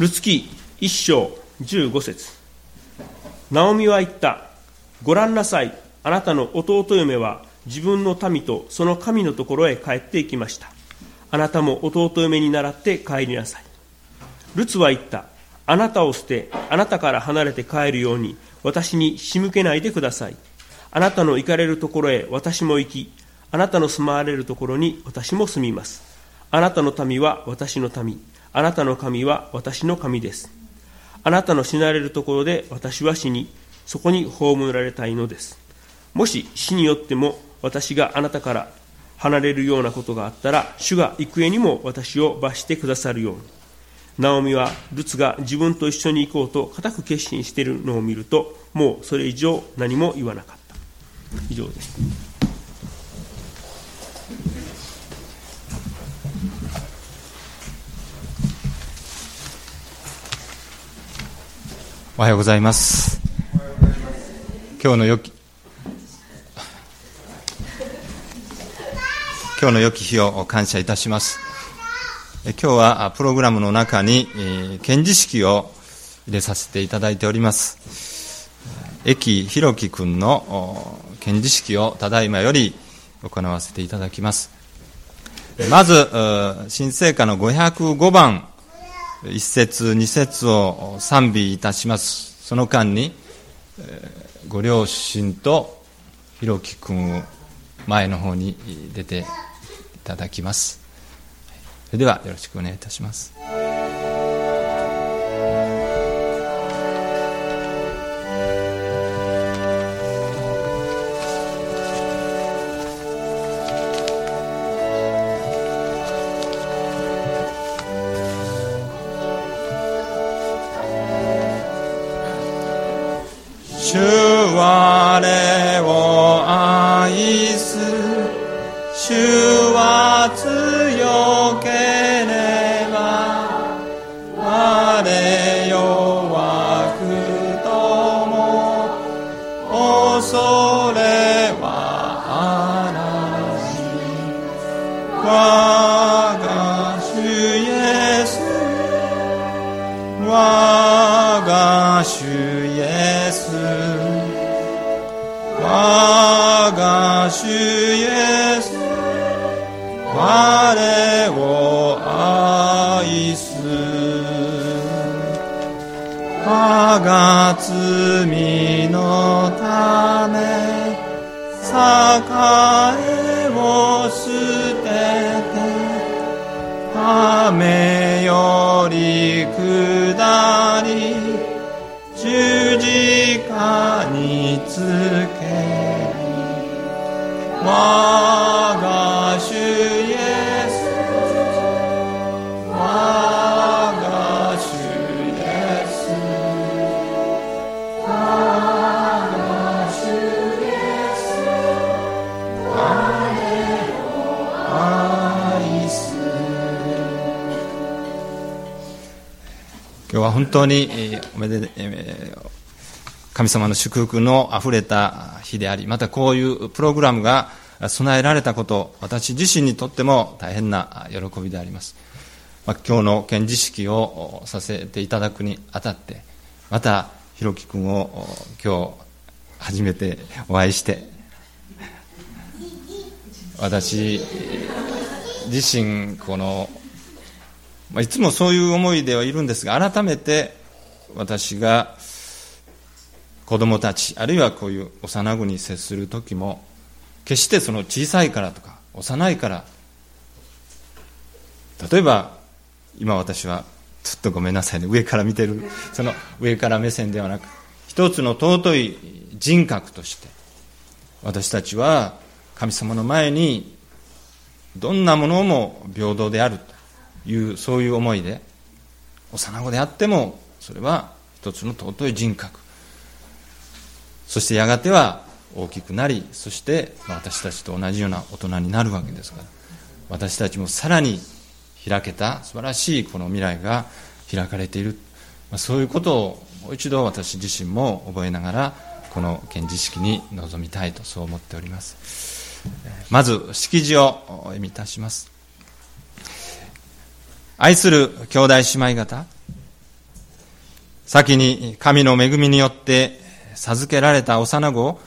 ルツキ一章15節ナオミは言った。ご覧なさい。あなたの弟嫁は自分の民とその神のところへ帰っていきました。あなたも弟嫁に倣って帰りなさい。ルツは言った。あなたを捨て、あなたから離れて帰るように、私に仕向けないでください。あなたの行かれるところへ私も行き、あなたの住まわれるところに私も住みます。あなたの民は私の民、あなたの神は私の神です。あなたの死なれるところで私は死に、そこに葬られたいのです。もし死によっても私があなたから離れるようなことがあったら、主が幾重にも私を罰してくださるように。ナオミはルツが自分と一緒に行こうと固く決心しているのを見るともうそれ以上何も言わなかった以上ですおはようございます今日のよき今日の良き日を感謝いたします今日はプログラムの中に、検事式を入れさせていただいております。駅ひろき君の検事式をただいまより行わせていただきます。まず、新聖歌の505番、一節、二節を賛美いたします。その間に、ご両親とひろき君前の方に出ていただきます。それではよろしくお願いいたします。愛す我が罪のため栄を捨てて雨より下り十字架につけ我は本当におめで、えー神様の祝福のあふれた日であり、またこういうプログラムが備えられたこと、私自身にとっても大変な喜びであります。まあ、今日の献辞式をさせていただくにあたって、また、ひろき君を今日初めてお会いして、私自身、この、まあ、いつもそういう思いではいるんですが、改めて私が子供たち、あるいはこういう幼子に接する時も、決してその小さいからとか、幼いから、例えば、今私は、ちょっとごめんなさいね、上から見てる、その上から目線ではなく、一つの尊い人格として、私たちは神様の前に、どんなものも平等であるいう、そういう思いで、幼子であっても、それは一つの尊い人格。そしてやがては大きくなりそして私たちと同じような大人になるわけですから。私たちもさらに開けた素晴らしいこの未来が開かれている。そういうことをもう一度私自身も覚えながらこの献辞式に臨みたいとそう思っております。まず式辞を読みいたします。愛する兄弟姉妹方先に神の恵みによって授けられた幼子を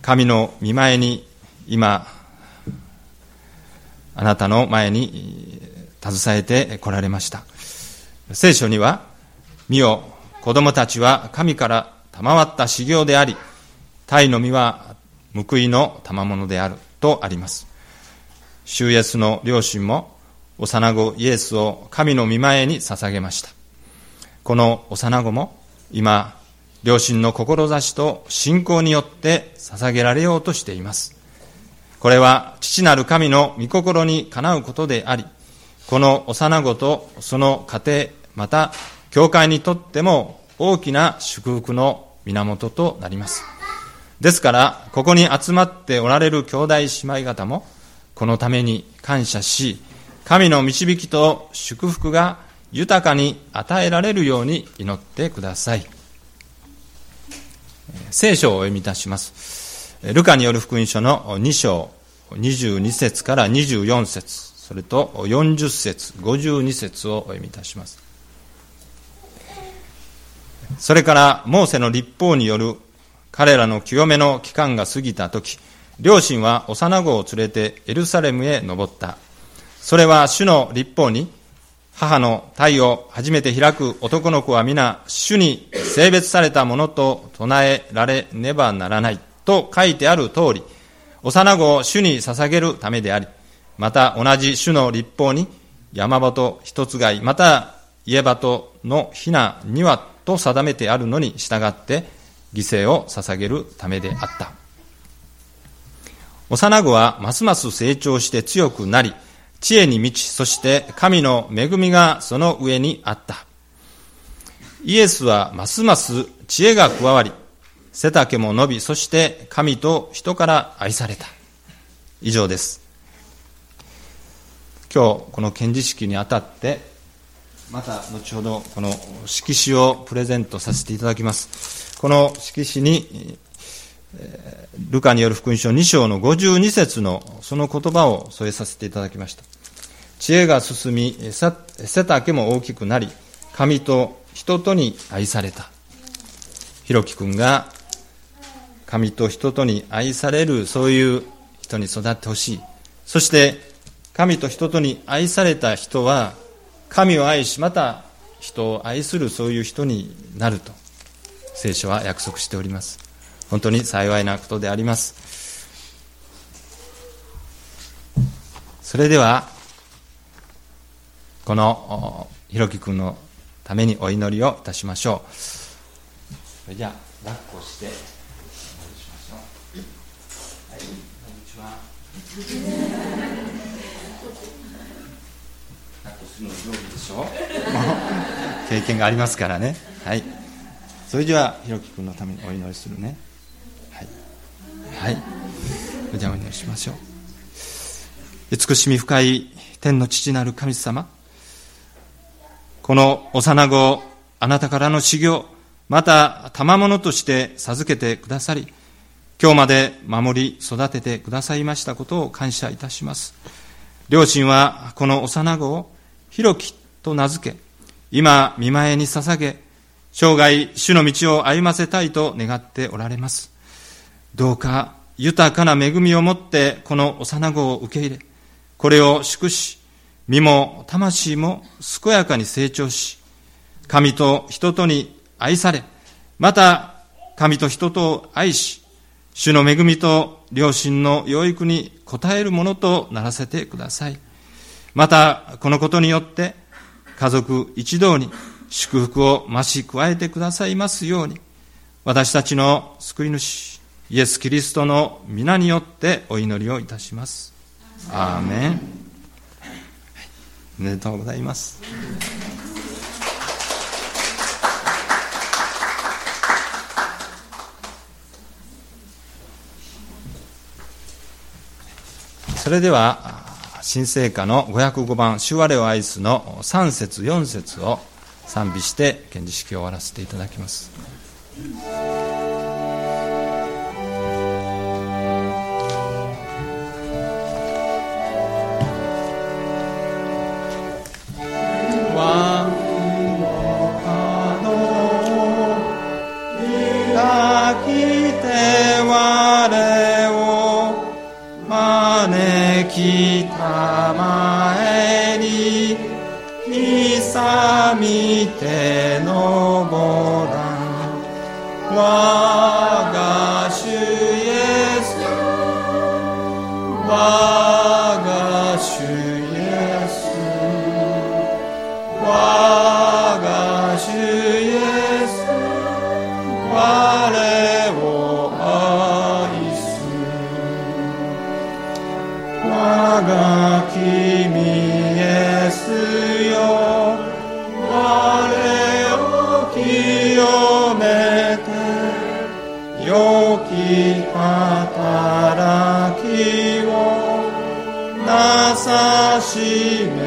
神の見前に今、あなたの前に携えて来られました。聖書には、見よ、子供たちは神から賜った修行であり、鯛の実は報いの賜物であるとあります。主イエスの両親も幼子イエスを神の見前に捧げました。この幼子も今、両親の志と信仰によって捧げられようとしています。これは父なる神の御心にかなうことであり、この幼子とその家庭、また教会にとっても大きな祝福の源となります。ですから、ここに集まっておられる兄弟姉妹方も、このために感謝し、神の導きと祝福が豊かに与えられるように祈ってください。聖書をお読みいたします。ルカによる福音書の2章22節から24節それと40節52節をお読みいたします。それからモーセの立法による彼らの清めの期間が過ぎた時、両親は幼子を連れてエルサレムへ登った。それは主の立法に母の体を初めて開く男の子は皆、主に性別されたものと唱えられねばならないと書いてある通り、幼子を主に捧げるためであり、また同じ主の立法に山鳩一つ貝、また家鳩のひなにはと定めてあるのに従って犠牲を捧げるためであった。幼子はますます成長して強くなり、知恵に満ち、そして神の恵みがその上にあった。イエスはますます知恵が加わり、背丈も伸び、そして神と人から愛された。以上です。今日、この検事式にあたって、また後ほどこの色紙をプレゼントさせていただきます。この色紙に、ルカによる福音書2章の52節のその言葉を添えさせていただきました。知恵が進み、背丈も大きくなり、神と人とに愛された。ひろきくんが神と人とに愛されるそういう人に育ってほしい。そして神と人とに愛された人は神を愛し、また人を愛するそういう人になると聖書は約束しております。本当に幸いなことであります。それでは、このひろき君のためにお祈りをいたしましょう。それじゃあ、抱っこして、お祈りしましょう。はい、こんにちは。抱っこするの上手でしょ？経験がありますからね。はい。それでは、ひろき君のためにお祈りするね。はい。おじゃお祈りしましょう。慈しみ深い天の父なる神様。この幼子をあなたからの修行、また賜物として授けてくださり、今日まで守り育ててくださいましたことを感謝いたします。両親はこの幼子を広きと名付け、今見前に捧げ、生涯主の道を歩ませたいと願っておられます。どうか豊かな恵みをもってこの幼子を受け入れ、これを祝し、身も魂も健やかに成長し、神と人とに愛され、また神と人とを愛し、主の恵みと良心の養育に応えるものとならせてください。また、このことによって、家族一同に祝福を増し加えてくださいますように、私たちの救い主、イエス・キリストの皆によってお祈りをいたします。アーメン。おめでとうございます。それでは、新聖歌の505番、主我を愛すの3節4節を賛美して、検事式を終わらせていただきます。さ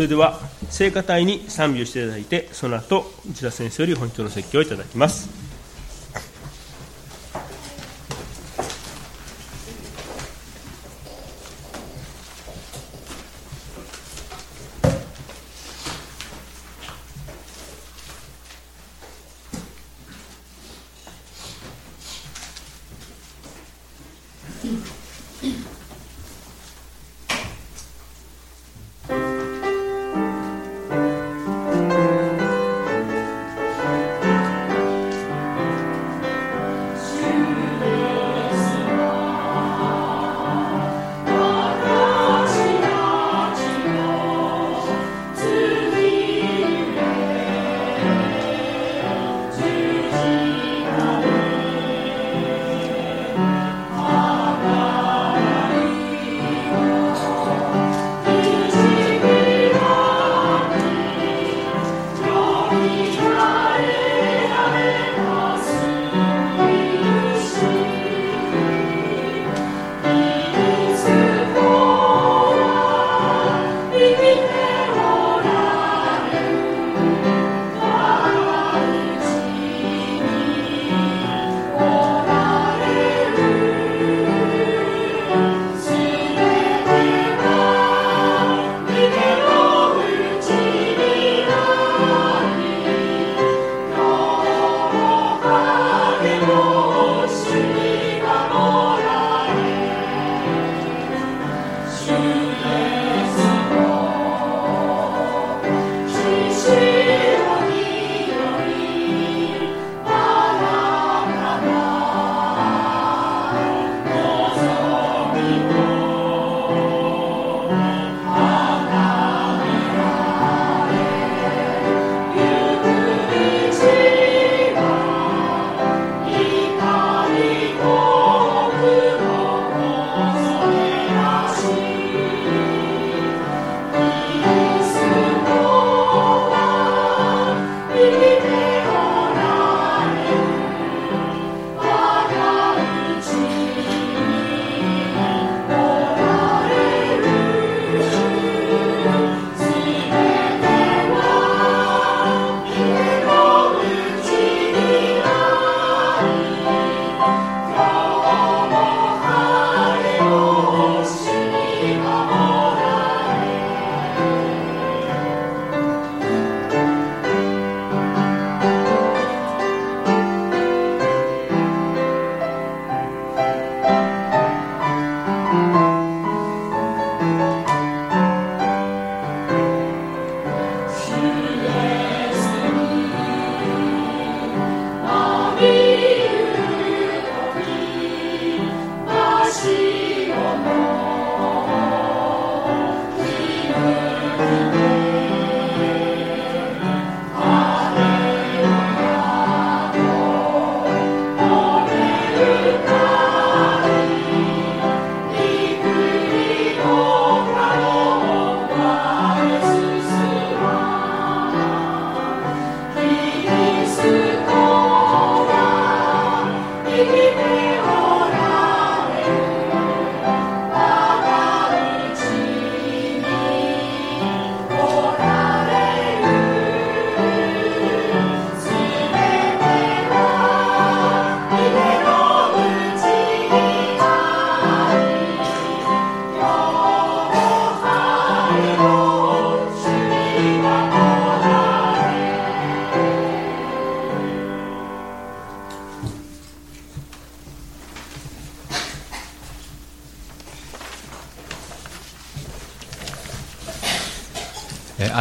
それでは聖歌隊に賛美をしていただいてその後内田先生より本当の説教をいただきます「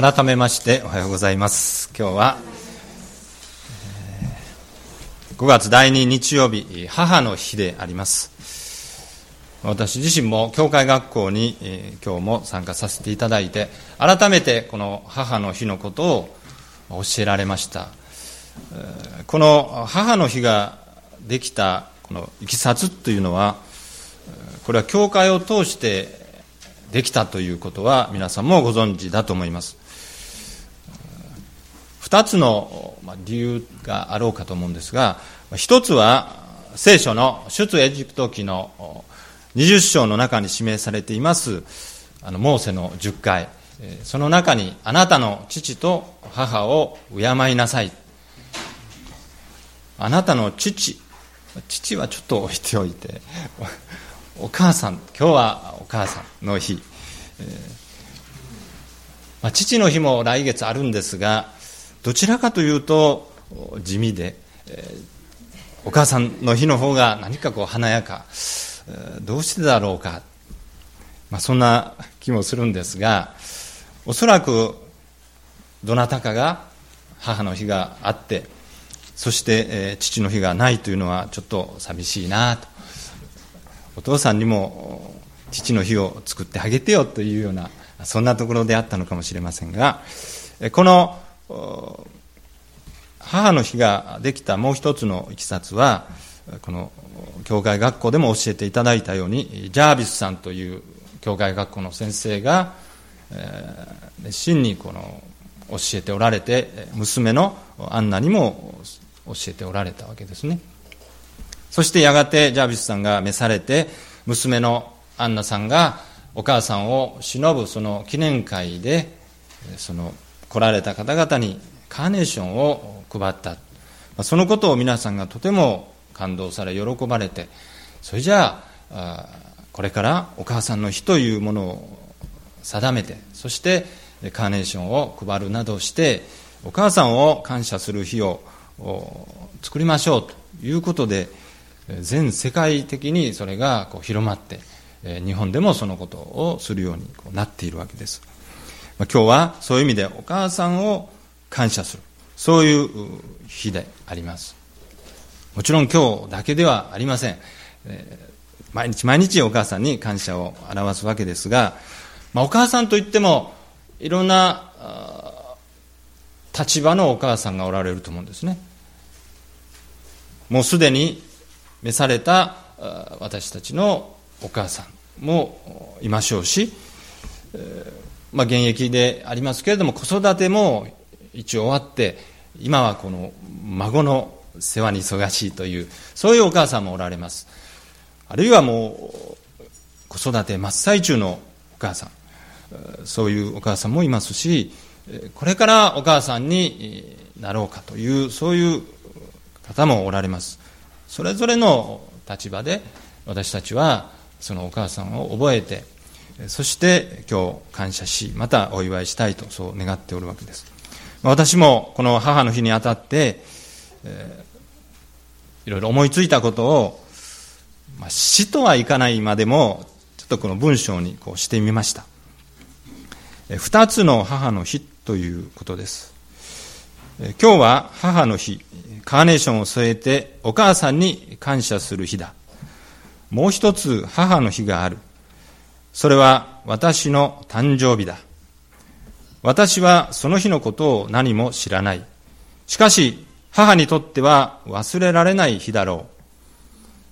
改めましておはようございます。今日は5月第2日曜日母の日であります。私自身も教会学校に今日も参加させていただいて改めてこの母の日のことを教えられました。この母の日ができたこのいきさつというのはこれは教会を通してできたということは皆さんもご存知だと思います。2つの理由があろうかと思うんですが一つは聖書の出エジプト記の20章の中に指名されていますあのモーセの10回その中にあなたの父と母を敬いなさい。あなたの父父はちょっと置いておいてお母さん、今日はお母さんの日、まあ、父の日も来月あるんですが、どちらかというと地味で、え、お母さんの日の方が何かこう華やか、どうしてだろうか、まあ、そんな気もするんですが、おそらくどなたかが母の日があって、そして、えー、父の日がないというのはちょっと寂しいなと。お父さんにも父の日を作ってあげてよというようなそんなところであったのかもしれませんがこの母の日ができたもう一つのいきさつはこの教会学校でも教えていただいたようにジャービスさんという教会学校の先生が、えー、熱心にこの教えておられて娘のアンナにも教えておられたわけですね。そしてやがてジャービスさんが召されて、娘のアンナさんがお母さんを忍ぶその記念会で、その来られた方々にカーネーションを配った。そのことを皆さんがとても感動され、喜ばれて、それじゃあ、これからお母さんの日というものを定めて、そしてカーネーションを配るなどして、お母さんを感謝する日を作りましょうということで、全世界的にそれがこう広まって、日本でもそのことをするようになっているわけです。今日はそういう意味でお母さんを感謝する。そういう日であります。もちろん今日だけではありません。毎日毎日お母さんに感謝を表すわけですが、まあ、お母さんといってもいろんな立場のお母さんがおられると思うんですね。もうすでに召された私たちのお母さんもいましょうし、まあ、現役でありますけれども子育ても一応終わって今はこの孫の世話に忙しいというそういうお母さんもおられます。あるいはもう子育て真っ最中のお母さん。そういうお母さんもいますしこれからお母さんになろうかというそういう方もおられます。それぞれの立場で私たちはそのお母さんを覚えてそして今日感謝しまたお祝いしたいとそう願っておるわけです私もこの母の日にあたって、えー、いろいろ思いついたことを、まあ、死とはいかないまでもちょっとこの文章にこうしてみました二つの母の日ということです今日は母の日カーネーションを添えてお母さんに感謝する日だ。もう一つ母の日がある。それは私の誕生日だ。私はその日のことを何も知らない。しかし、母にとっては忘れられない日だろう。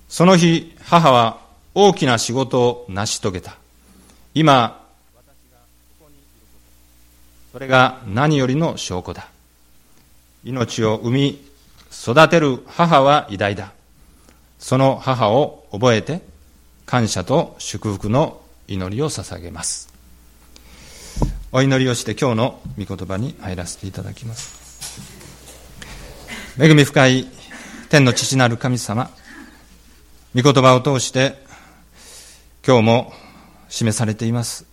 その日、母は大きな仕事を成し遂げた。今、それが何よりの証拠だ。命を生み、育てる母は偉大だ。その母を覚えて、感謝と祝福の祈りを捧げます。お祈りをして今日の御言葉に入らせていただきます。恵み深い天の父なる神様、御言葉を通して今日も示されています。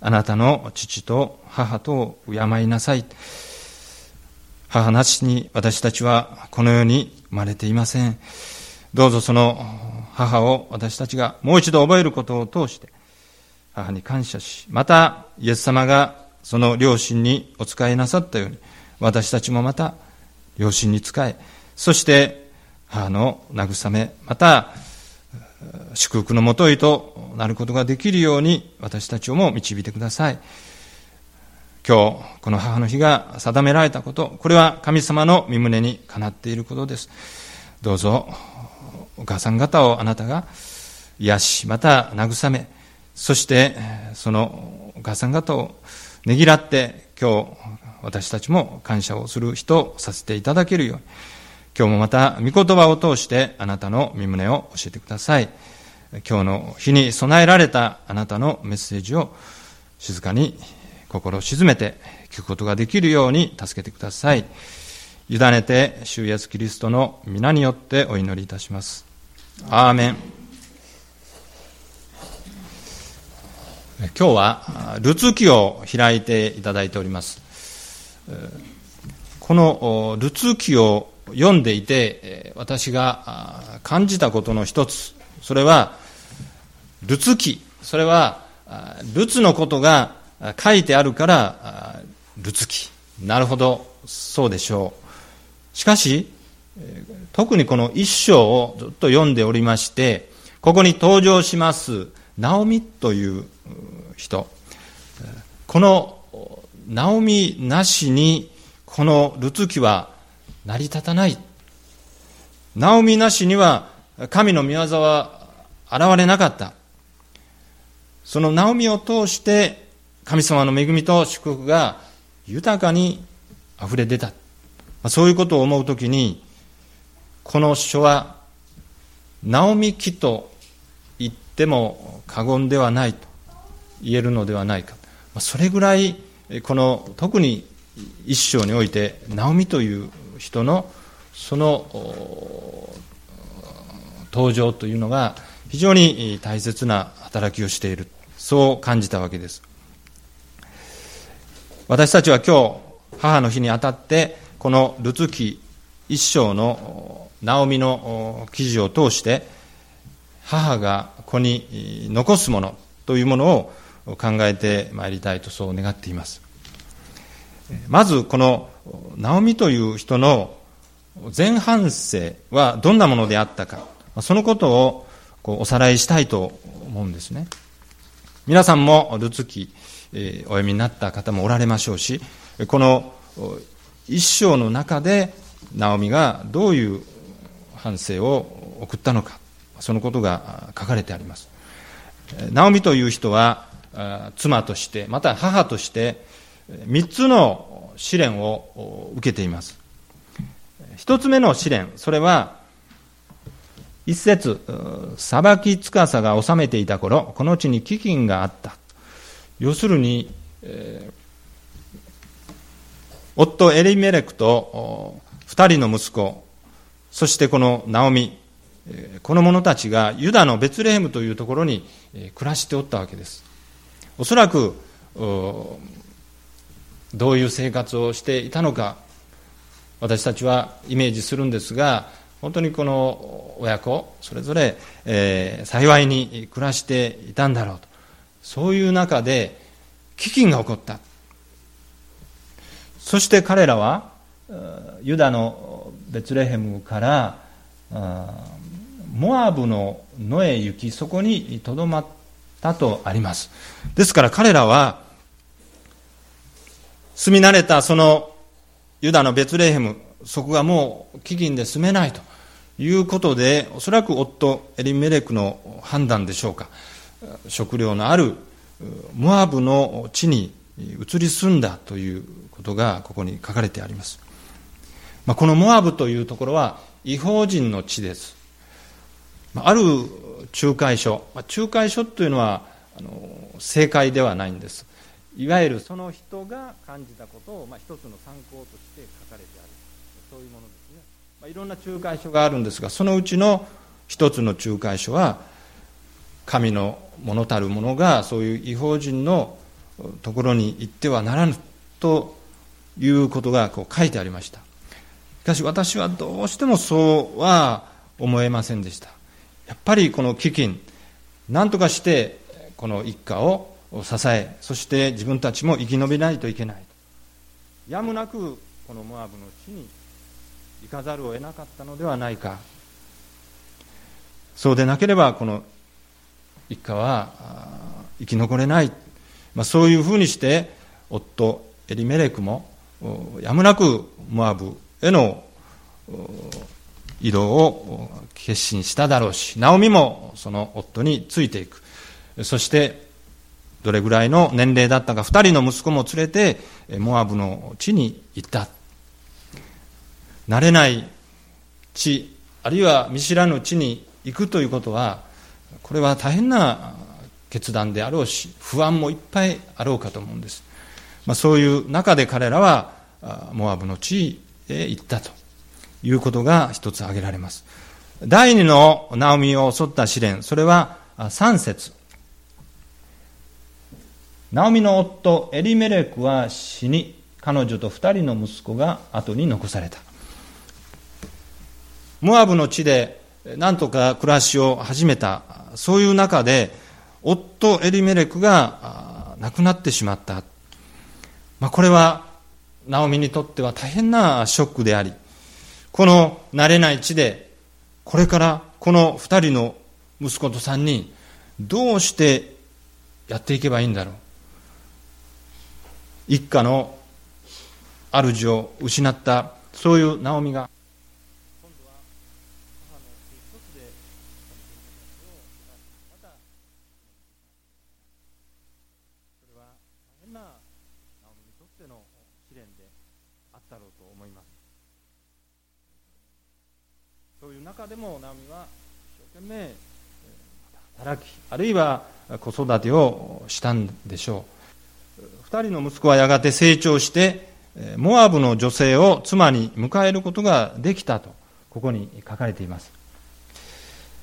あなたの父と母と敬いなさい。母なしに私たちはこの世に生まれていません。どうぞその母を私たちがもう一度覚えることを通して、母に感謝し、またイエス様がその両親にお仕えなさったように、私たちもまた両親に仕え、そして母の慰め、また祝福のもとへとなることができるように私たちをも導いてください。今日、この母の日が定められたこと、これは神様の身胸にかなっていることです。どうぞ、お母さん方をあなたが癒し、また慰め、そしてそのお母さん方をねぎらって今日私たちも感謝をする人をさせていただけるように、今日もまた御言葉を通してあなたの身旨を教えてください。今日の日に備えられたあなたのメッセージを静かに心を静めて聞くことができるように助けてください。委ねて、主イエスキリストの皆によってお祈りいたします。アーメン。今日は、ルツ記を開いていただいております。このルツ記を読んでいて、私が感じたことの一つ、それは、ルツ記、それは、ルツのことが書いてあるから、ルツ記。なるほど、そうでしょう。しかし、特にこの一章をずっと読んでおりまして、ここに登場します、ナオミという人。このナオミなしに、このルツ記は成り立たない。ナオミなしには、神の御業は現れなかった。そのナオミを通して、神様の恵みと祝福が豊かに溢れ出た。そういうことを思うときに、この書は、ナオミ記と言っても過言ではないと言えるのではないか。それぐらい、この特に一章において、ナオミという人のその登場というのが非常に大切な働きをしている。そう感じたわけです。私たちは今日、母の日にあたって、このルツ記一章のナオミの記事を通して、母が子に残すものというものを考えてまいりたいとそう願っています。まず、このナオミという人の前半生はどんなものであったか、そのことをこうおさらいしたいと思うんですね。皆さんもルツ記、お読みになった方もおられましょうし、この一章の中で、ナオミがどういう反省を送ったのか、そのことが書かれてあります。ナオミという人は、妻として、また母として、三つの試練を受けています。一つ目の試練、それは、一節、裁き司が治めていた頃、この地に飢饉があった。要するに、えー、夫エリメレクと二人の息子、そしてこのナオミ、この者たちがユダのベツレヘムというところに暮らしておったわけです。おそらく、どういう生活をしていたのか、私たちはイメージするんですが、本当にこの親子、それぞれ、えー、幸いに暮らしていたんだろうと。そういう中で飢饉が起こった。そして彼らは、ユダのベツレヘムからモアブの野へ行き、そこにとどまったとあります。ですから彼らは、住み慣れたそのユダのベツレヘム、そこがもう飢饉で住めないということで、おそらく夫エリメレクの判断でしょうか。食料のあるモアブの地に移り住んだということがここに書かれてあります。まあ、このモアブというところは違法人の地です。ある仲介書、まあ仲介書というのはあの正解ではないんです。いわゆるその人が感じたことを、まあ、一つの参考として書かれてある。そういうものですね。まあ、いろんな仲介書があるんですが、そのうちの一つの仲介書は、神の物たる者がそういう違法人のところに行ってはならぬということがこう書いてありました。しかし私はどうしてもそうは思えませんでした。やっぱりこの飢饉、何とかしてこの一家を支えそして自分たちも生き延びないといけない。やむなくこのモアブの地に行かざるを得なかったのではないか。そうでなければこの一家は生き残れない、まあ、そういうふうにして夫エリメレクもやむなくモアブへの移動を決心しただろうしナオミもその夫についていく。そしてどれぐらいの年齢だったか二人の息子も連れてモアブの地に行った。慣れない地あるいは見知らぬ地に行くということはこれは大変な決断であろうし不安もいっぱいあろうかと思うんです、まあ、そういう中で彼らはモアブの地へ行ったと。いうことが一つ挙げられます。第二のナオミを襲った試練それは三節。ナオミの夫エリメレクは死に彼女と二人の息子が後に残された。モアブの地で何とか暮らしを始めた。そういう中で夫エリメレクが亡くなってしまった、まあ、これはナオミにとっては大変なショックでありこの慣れない地でこれからこの2人の息子と3人どうしてやっていけばいいんだろう。一家の主を失ったそういうナオミがそういう中でもナオミは一生懸命働きあるいは子育てをしたんでしょう。二人の息子はやがて成長してモアブの女性を妻に迎えることができたとここに書かれています。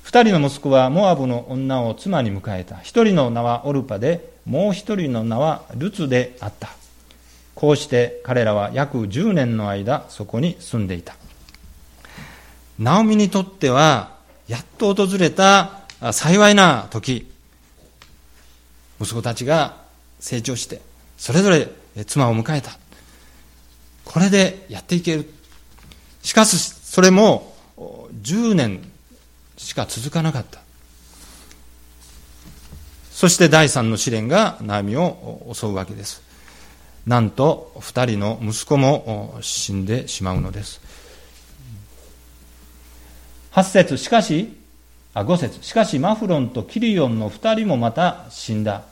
二人の息子はモアブの女を妻に迎えた。一人の名はオルパでもう一人の名はルツであった。こうして彼らは約10年の間そこに住んでいた。ナオミにとっては、やっと訪れた幸いな時、息子たちが成長して、それぞれ妻を迎えた。これでやっていける。しかし、それも10年しか続かなかった。そして第三の試練がナオミを襲うわけです。なんと、二人の息子も死んでしまうのです。8節しかし、あ、5節しかしマフロンとキリオンの2人もまた死んだ。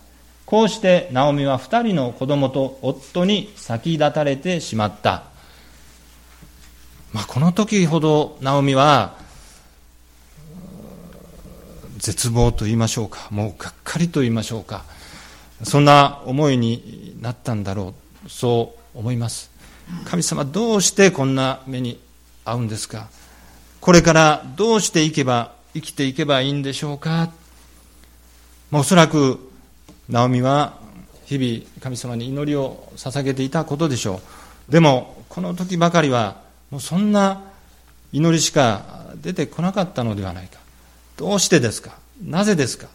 こうしてナオミは2人の子供と夫に先立たれてしまった。まあ、この時ほどナオミは、絶望と言いましょうか、もうがっかりと言いましょうか、そんな思いになったんだろう、そう思います。神様、どうしてこんな目に遭うんですか？これからどうしていけば、生きていけばいいんでしょうか？ま、おそらく、ナオミは日々神様に祈りを捧げていたことでしょう。でも、この時ばかりは、もうそんな祈りしか出てこなかったのではないか。どうしてですか？なぜですか？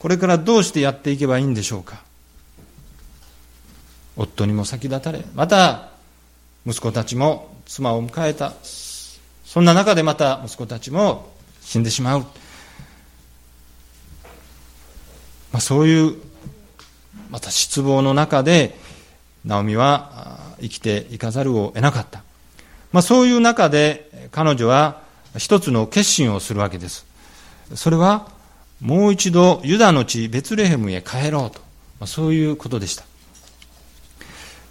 これからどうしてやっていけばいいんでしょうか？夫にも先立たれ、また息子たちも妻を迎えた。そんな中でまた息子たちも死んでしまう。まあ、そういうまた失望の中でナオミは生きていかざるを得なかった。まあ、そういう中で彼女は一つの決心をするわけです。それはもう一度ユダの地ベツレヘムへ帰ろうと、まあ、そういうことでした。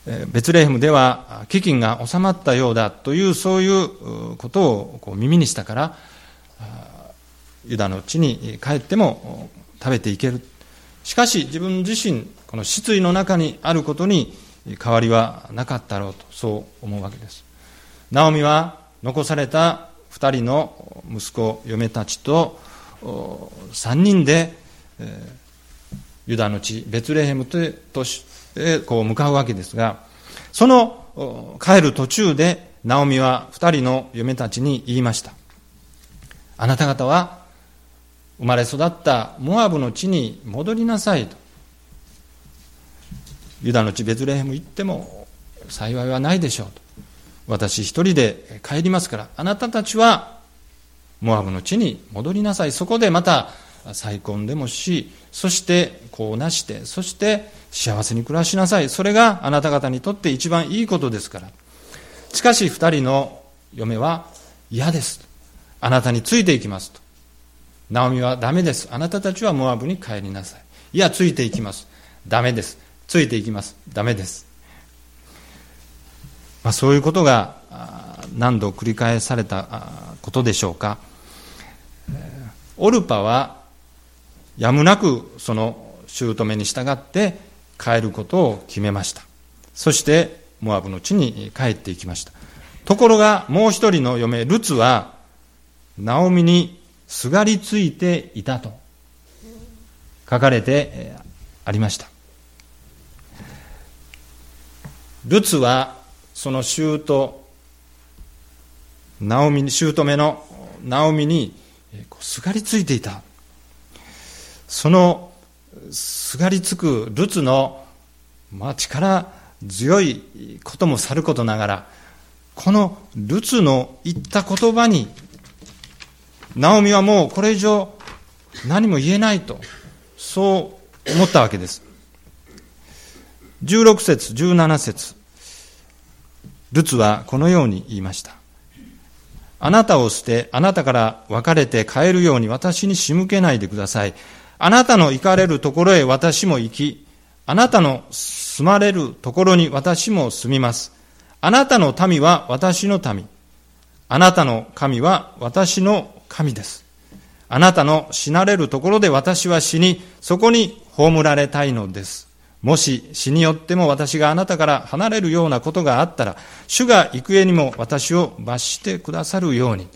ベツレヘムでは飢饉が収まったようだというそういうことをこう耳にしたからユダの地に帰っても食べていける。しかし自分自身この失意の中にあることに変わりはなかったろうとそう思うわけです。ナオミは残された2人の息子嫁たちと3人でユダの地ベツレヘムとへこう向かうわけですが、その帰る途中で、ナオミは二人の嫁たちに言いました。あなた方は生まれ育ったモアブの地に戻りなさいと。ユダの地ベツレヘム行っても幸いはないでしょうと私一人で帰りますからあなたたちはモアブの地に戻りなさいそこでまた再婚でもしそしてこうなしてそして幸せに暮らしなさい。それがあなた方にとって一番いいことですから。しかし二人の嫁は嫌です。あなたについていきますと。ナオミはダメです。あなたたちはモアブに帰りなさい。いやついていきます。ダメです。ついていきます。ダメです、まあ、そういうことが何度繰り返されたことでしょうか。オルパはやむなくその姑に従って帰ることを決めました。そしてモアブの地に帰っていきました。ところがもう一人の嫁ルツはナオミにすがりついていたと書かれてありました。ルツはその姑ナオミ姑のナオミにすがりついていた。そのすがりつくルツの、まあ、力強いこともさることながらこのルツの言った言葉にナオミはもうこれ以上何も言えないとそう思ったわけです。16節17節。ルツはこのように言いました。あなたを捨てあなたから別れて帰るように私に仕向けないでください。あなたの行かれるところへ私も行きあなたの住まれるところに私も住みます。あなたの民は私の民。あなたの神は私の神です。あなたの死なれるところで私は死にそこに葬られたいのです。もし死によっても私があなたから離れるようなことがあったら、主が行方にも私を罰してくださるように。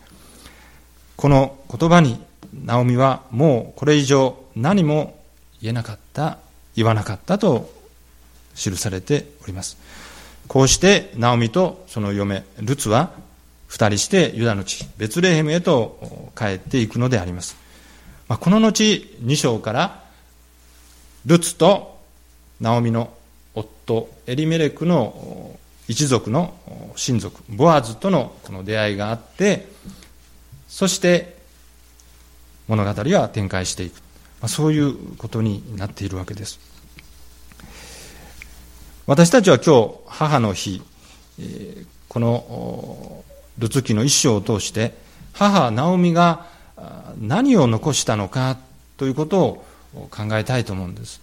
この言葉に、ナオミはもうこれ以上何も言えなかった、言わなかったと記されております。こうしてナオミとその嫁、ルツは二人してユダの地、ベツレヘムへと帰っていくのであります。まあ、この後、2章からルツとナオミの夫エリメレクの一族の親族ボアズとのこの出会いがあってそして物語は展開していくまあそういうことになっているわけです。私たちは今日母の日このルツ記の一章を通して母ナオミが何を残したのかということを考えたいと思うんです。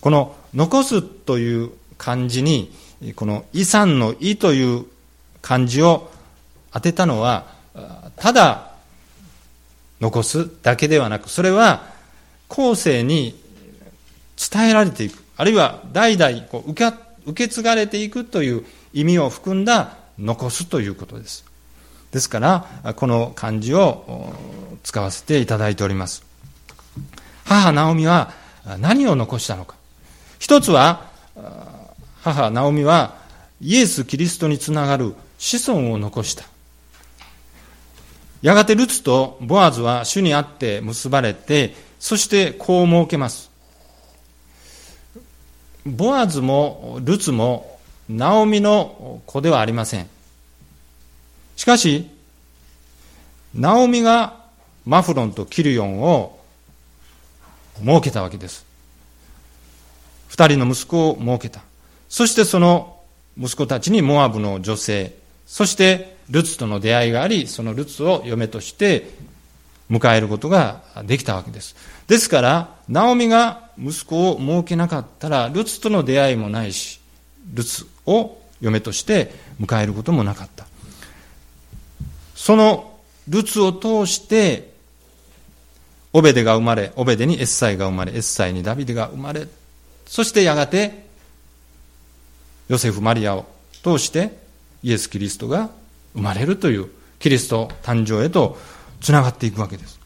この残すという漢字に、この遺産の意という漢字を当てたのは、ただ残すだけではなく、それは後世に伝えられていく、あるいは代々こう受け受け継がれていくという意味を含んだ残すということです。ですから、この漢字を使わせていただいております。母ナオミは何を残したのか。一つは、母ナオミはイエス・キリストにつながる子孫を残した。やがてルツとボアズは主にあって結ばれて、そして子を設けます。ボアズもルツもナオミの子ではありません。しかし、ナオミがマフロンとキルヨンを設けたわけです。二人の息子を設けた。そしてその息子たちにモアブの女性、そしてルツとの出会いがあり、そのルツを嫁として迎えることができたわけです。ですから、ナオミが息子を設けなかったら、ルツとの出会いもないし、ルツを嫁として迎えることもなかった。そのルツを通して、オベデが生まれ、オベデにエッサイが生まれ、エッサイにダビデが生まれ、そしてやがて、ヨセフ・マリアを通してイエス・キリストが生まれるというキリスト誕生へとつながっていくわけです。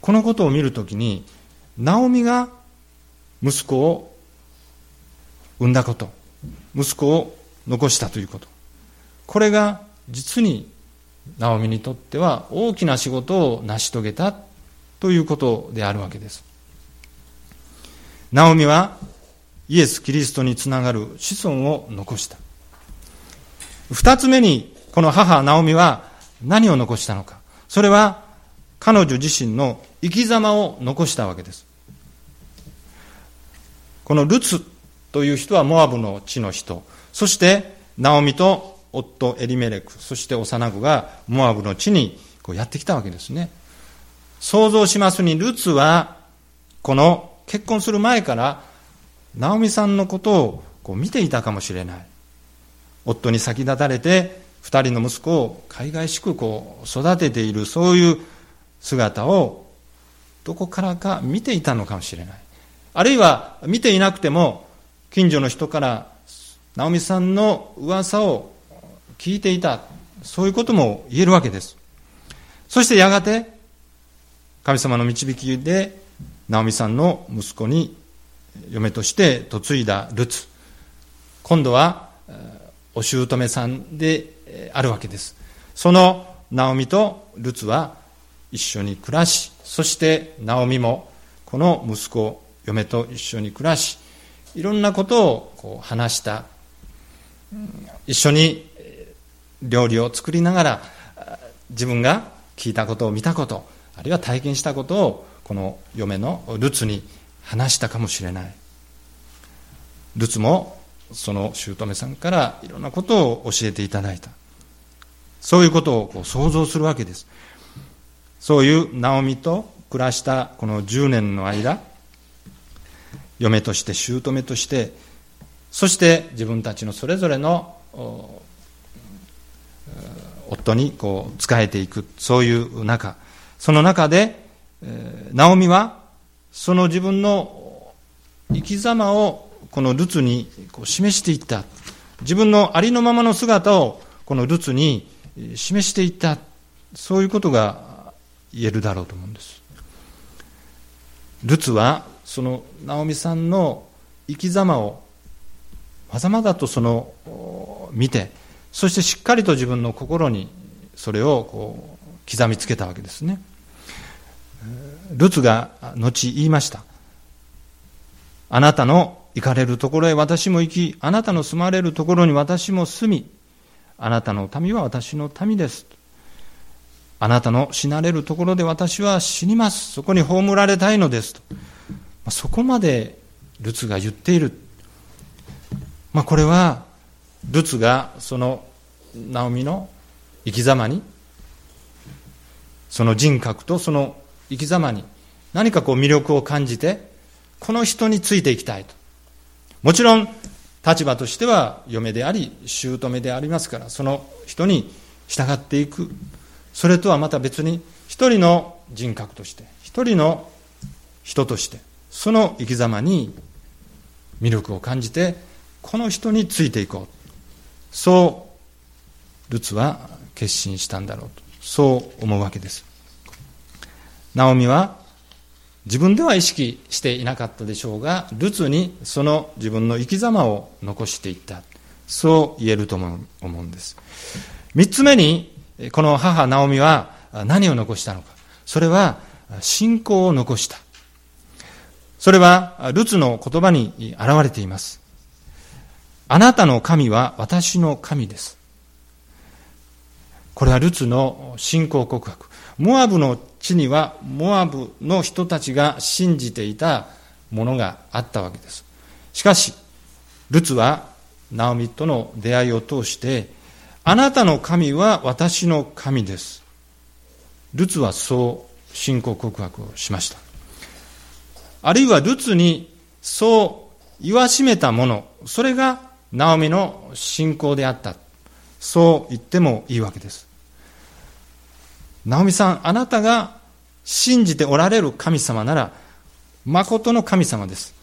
このことを見るときに、ナオミが息子を産んだこと、息子を残したということ。これが実にナオミにとっては大きな仕事を成し遂げたということであるわけです。ナオミはイエス・キリストにつながる子孫を残した。二つ目に、この母ナオミは何を残したのか。それは、彼女自身の生き様を残したわけです。このルツという人はモアブの地の人。そして、ナオミと夫エリメレク、そして幼子がモアブの地にこうやってきたわけですね。想像しますに、ルツは、この結婚する前から、ナオミさんのことをこう見ていたかもしれない。夫に先立たれて、二人の息子を海外しくこう育てている、そういう姿をどこからか見ていたのかもしれない。あるいは見ていなくても、近所の人からナオミさんの噂を聞いていた。そういうことも言えるわけです。そしてやがて、神様の導きで、ナオミさんの息子に嫁として嫁いだルツ。今度は、お姑さんであるわけです。そのナオミとルツは一緒に暮らし、そしてナオミもこの息子、嫁と一緒に暮らし、いろんなことをこう話した。一緒に料理を作りながら、自分が聞いたことを見たこと、あるいは体験したことをこの嫁のルツに話したかもしれないルツもその姑さんからいろんなことを教えていただいたそういうことをこう想像するわけですそういうナオミと暮らしたこの10年の間嫁として姑としてそして自分たちのそれぞれの夫にこう仕えていくそういう中その中で、ナオミは、その自分の生き様をこのルツにこう示していった。自分のありのままの姿をこのルツに示していた。そういうことが言えるだろうと思うんです。ルツは、そのナオミさんの生き様をまざまざとその見て、そしてしっかりと自分の心にそれをこう刻みつけたわけですね。ルツが後言いました。あなたの行かれるところへ私も行き、あなたの住まれるところに私も住み、あなたの民は私の民です。あなたの死なれるところで私は死にます。そこに葬られたいのですと。そこまでルツが言っている。まあ、これは、ルツがそのナオミの生き様に、その人格とその生き様に何かこう魅力を感じて、この人についていきたいと。もちろん、立場としては嫁であり、姑でありますから、その人に従っていく。それとはまた別に、一人の人格として、一人の人として、その生き様に魅力を感じて、この人についていこう。そう、ルツは決心したんだろうと。そう思うわけです。ナオミは自分では意識していなかったでしょうが、ルツにその自分の生き様を残していった。そう言えると思うんです。三つ目に、この母ナオミは何を残したのか。それは信仰を残した。それはルツの言葉に現れています。あなたの神は私の神です。これはルツの信仰告白。モアブの地にはモアブの人たちが信じていたものがあったわけです。しかし、ルツはナオミとの出会いを通して、あなたの神は私の神です。ルツはそう信仰告白をしました。あるいはルツにそう言わしめたもの、それがナオミの信仰であった。そう言ってもいいわけです。ナオミさん、あなたが信じておられる神様なら、誠の神様です。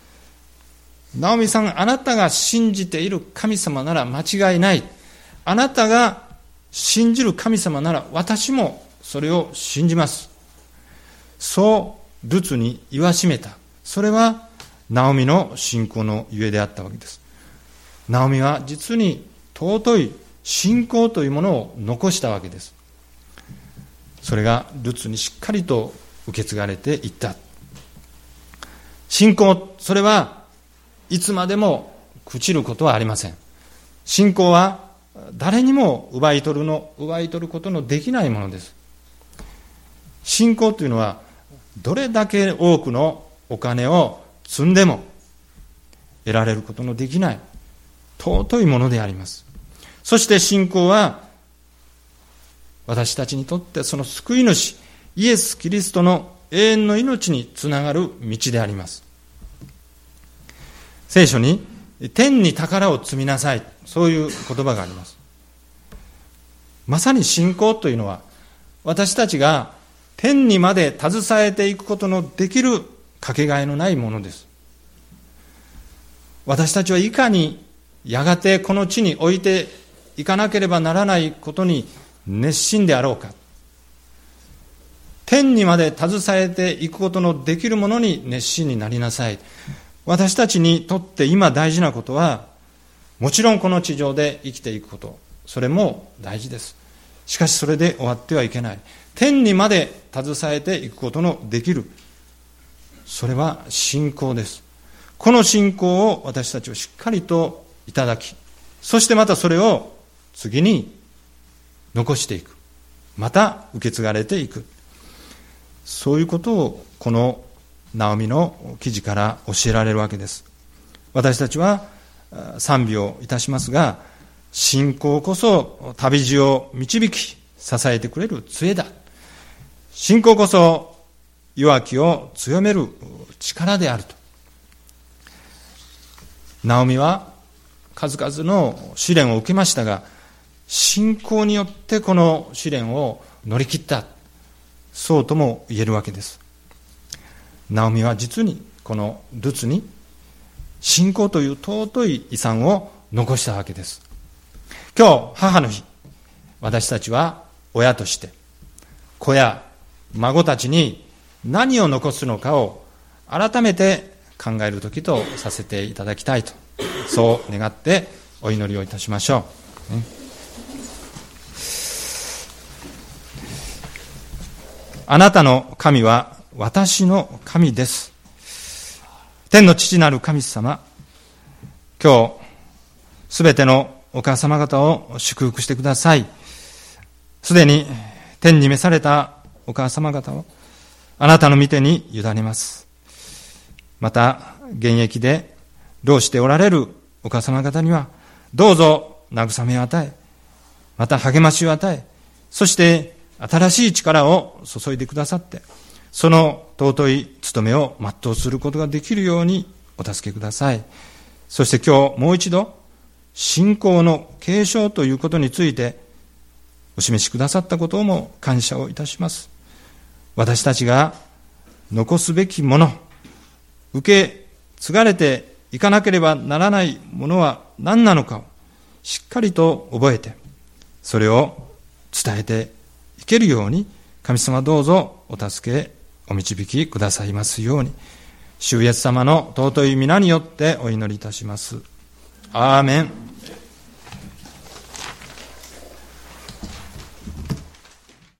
ナオミさん、あなたが信じている神様なら間違いない。あなたが信じる神様なら私もそれを信じます。そうルツに言わしめた。それはナオミの信仰のゆえであったわけです。ナオミは実に尊い信仰というものを残したわけです。それがルツにしっかりと受け継がれていった信仰それはいつまでも朽ちることはありません。信仰は誰にも奪い取るの、奪い取ることのできないものです。信仰というのは、どれだけ多くのお金を積んでも得られることのできない尊いものであります。そして信仰は私たちにとってその救い主イエス・キリストの永遠の命につながる道であります。聖書に天に宝を積みなさいそういう言葉があります。まさに信仰というのは私たちが天にまで携えていくことのできるかけがえのないものです。私たちはいかにやがてこの地に置いていかなければならないことに熱心であろうか。天にまで携えていくことのできるものに熱心になりなさい。私たちにとって今大事なことは、もちろんこの地上で生きていくこと、それも大事です。しかしそれで終わってはいけない。天にまで携えていくことのできる。それは信仰です。この信仰を私たちはしっかりといただき、そしてまたそれを次に残していく。また受け継がれていく。そういうことをこのナオミの記事から教えられるわけです。私たちは賛美をいたしますが、信仰こそ旅路を導き支えてくれる杖だ。信仰こそ弱きを強める力であると。ナオミは数々の試練を受けましたが、信仰によってこの試練を乗り切った。そうとも言えるわけです。ナオミは実にこのルツに信仰という尊い遺産を残したわけです。今日、母の日、私たちは親として、子や孫たちに何を残すのかを改めて考える時とさせていただきたいと、そう願ってお祈りをいたしましょう。ね、あなたの神は私の神です。天の父なる神様、今日、すべてのお母様方を祝福してください。すでに天に召されたお母様方をあなたの御手に委ねます。また、現役で労しておられるお母様方には、どうぞ慰めを与え、また励ましを与え、そして新しい力を注いでくださって、その尊い務めを全うすることができるようにお助けください。そして今日もう一度、信仰の継承ということについてお示しくださったことをも感謝をいたします。私たちが残すべきもの、受け継がれていかなければならないものは何なのかをしっかりと覚えて、それを伝えてけるように、神様どうぞお助け、お導きくださいますように、主イエス様の尊い皆によってお祈りいたします。アーメン。